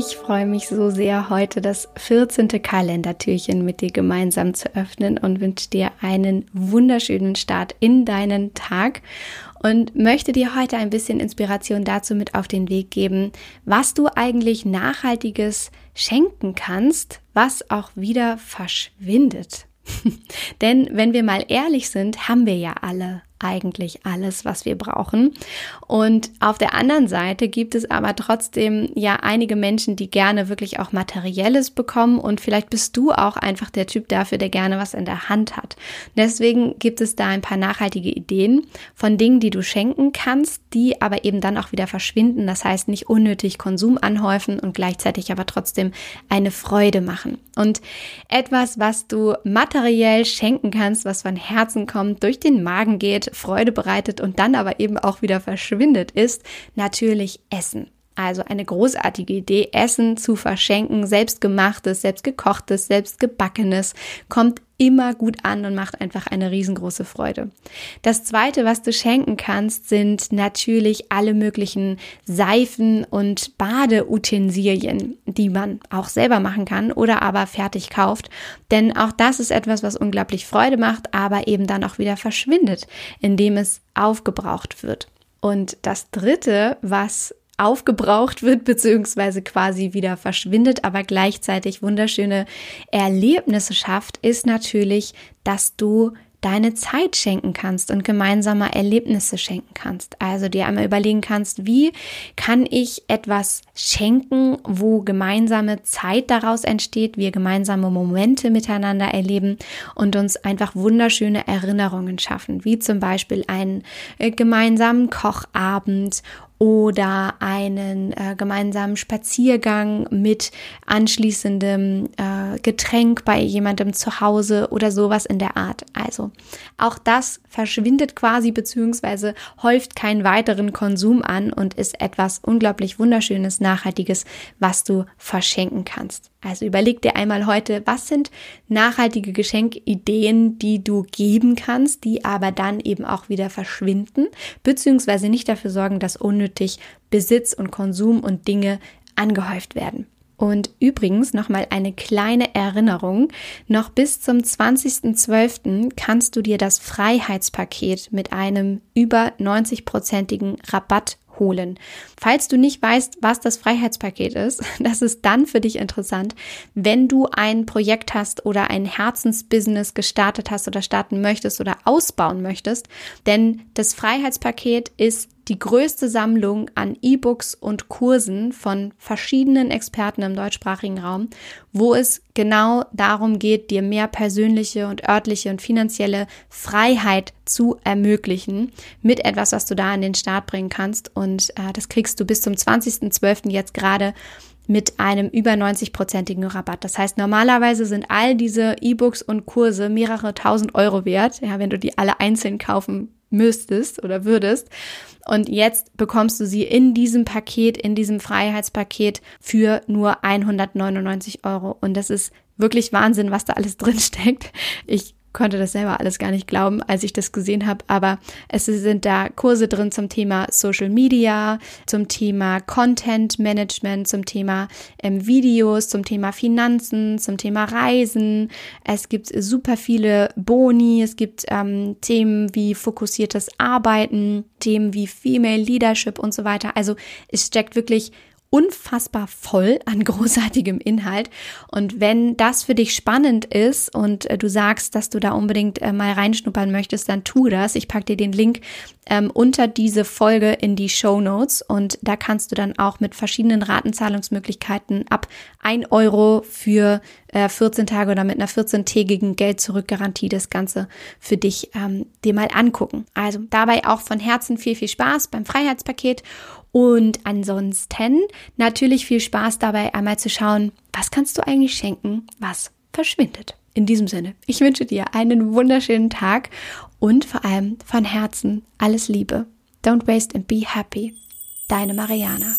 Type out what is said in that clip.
Ich freue mich so sehr, heute das 14. Kalendertürchen mit dir gemeinsam zu öffnen und wünsche dir einen wunderschönen Start in deinen Tag und möchte dir heute ein bisschen Inspiration dazu mit auf den Weg geben, was du eigentlich nachhaltiges schenken kannst, was auch wieder verschwindet. Denn wenn wir mal ehrlich sind, haben wir ja alle eigentlich alles, was wir brauchen. Und auf der anderen Seite gibt es aber trotzdem ja einige Menschen, die gerne wirklich auch Materielles bekommen und vielleicht bist du auch einfach der Typ dafür, der gerne was in der Hand hat. Deswegen gibt es da ein paar nachhaltige Ideen von Dingen, die du schenken kannst, die aber eben dann auch wieder verschwinden. Das heißt, nicht unnötig Konsum anhäufen und gleichzeitig aber trotzdem eine Freude machen. Und etwas, was du materiell schenken kannst, was von Herzen kommt, durch den Magen geht, Freude bereitet und dann aber eben auch wieder verschwindet, ist natürlich Essen. Also eine großartige Idee, Essen zu verschenken, selbstgemachtes, selbstgekochtes, selbstgebackenes, kommt immer gut an und macht einfach eine riesengroße Freude. Das zweite, was du schenken kannst, sind natürlich alle möglichen Seifen und Badeutensilien, die man auch selber machen kann oder aber fertig kauft. Denn auch das ist etwas, was unglaublich Freude macht, aber eben dann auch wieder verschwindet, indem es aufgebraucht wird. Und das dritte, was aufgebraucht wird, beziehungsweise quasi wieder verschwindet, aber gleichzeitig wunderschöne Erlebnisse schafft, ist natürlich, dass du deine Zeit schenken kannst und gemeinsame Erlebnisse schenken kannst. Also dir einmal überlegen kannst, wie kann ich etwas schenken, wo gemeinsame Zeit daraus entsteht, wir gemeinsame Momente miteinander erleben und uns einfach wunderschöne Erinnerungen schaffen, wie zum Beispiel einen äh, gemeinsamen Kochabend oder einen äh, gemeinsamen Spaziergang mit anschließendem äh, Getränk bei jemandem zu Hause oder sowas in der Art. Also auch das verschwindet quasi beziehungsweise häuft keinen weiteren Konsum an und ist etwas unglaublich wunderschönes, nachhaltiges, was du verschenken kannst. Also überleg dir einmal heute, was sind nachhaltige Geschenkideen, die du geben kannst, die aber dann eben auch wieder verschwinden, beziehungsweise nicht dafür sorgen, dass unnötig Besitz und Konsum und Dinge angehäuft werden. Und übrigens nochmal eine kleine Erinnerung. Noch bis zum 20.12. kannst du dir das Freiheitspaket mit einem über 90-prozentigen Rabatt holen. Falls du nicht weißt, was das Freiheitspaket ist, das ist dann für dich interessant, wenn du ein Projekt hast oder ein Herzensbusiness gestartet hast oder starten möchtest oder ausbauen möchtest. Denn das Freiheitspaket ist die größte Sammlung an E-Books und Kursen von verschiedenen Experten im deutschsprachigen Raum, wo es genau darum geht, dir mehr persönliche und örtliche und finanzielle Freiheit zu ermöglichen mit etwas, was du da an den Start bringen kannst. Und äh, das kriegst du bis zum 20.12. jetzt gerade mit einem über 90-prozentigen Rabatt. Das heißt, normalerweise sind all diese E-Books und Kurse mehrere tausend Euro wert, ja, wenn du die alle einzeln kaufen müsstest oder würdest. Und jetzt bekommst du sie in diesem Paket, in diesem Freiheitspaket für nur 199 Euro. Und das ist wirklich Wahnsinn, was da alles drin steckt. Ich konnte das selber alles gar nicht glauben, als ich das gesehen habe, aber es sind da Kurse drin zum Thema Social Media, zum Thema Content Management, zum Thema ähm, Videos, zum Thema Finanzen, zum Thema Reisen. Es gibt super viele Boni, es gibt ähm, Themen wie fokussiertes Arbeiten, Themen wie Female Leadership und so weiter. Also es steckt wirklich unfassbar voll an großartigem Inhalt. Und wenn das für dich spannend ist und äh, du sagst, dass du da unbedingt äh, mal reinschnuppern möchtest, dann tu das. Ich packe dir den Link ähm, unter diese Folge in die Show Notes und da kannst du dann auch mit verschiedenen Ratenzahlungsmöglichkeiten ab ein Euro für äh, 14 Tage oder mit einer 14-tägigen Geld-Zurück-Garantie das Ganze für dich ähm, dir mal angucken. Also dabei auch von Herzen viel, viel Spaß beim Freiheitspaket und ansonsten natürlich viel Spaß dabei, einmal zu schauen, was kannst du eigentlich schenken, was verschwindet. In diesem Sinne, ich wünsche dir einen wunderschönen Tag und vor allem von Herzen alles Liebe. Don't waste and be happy. Deine Mariana.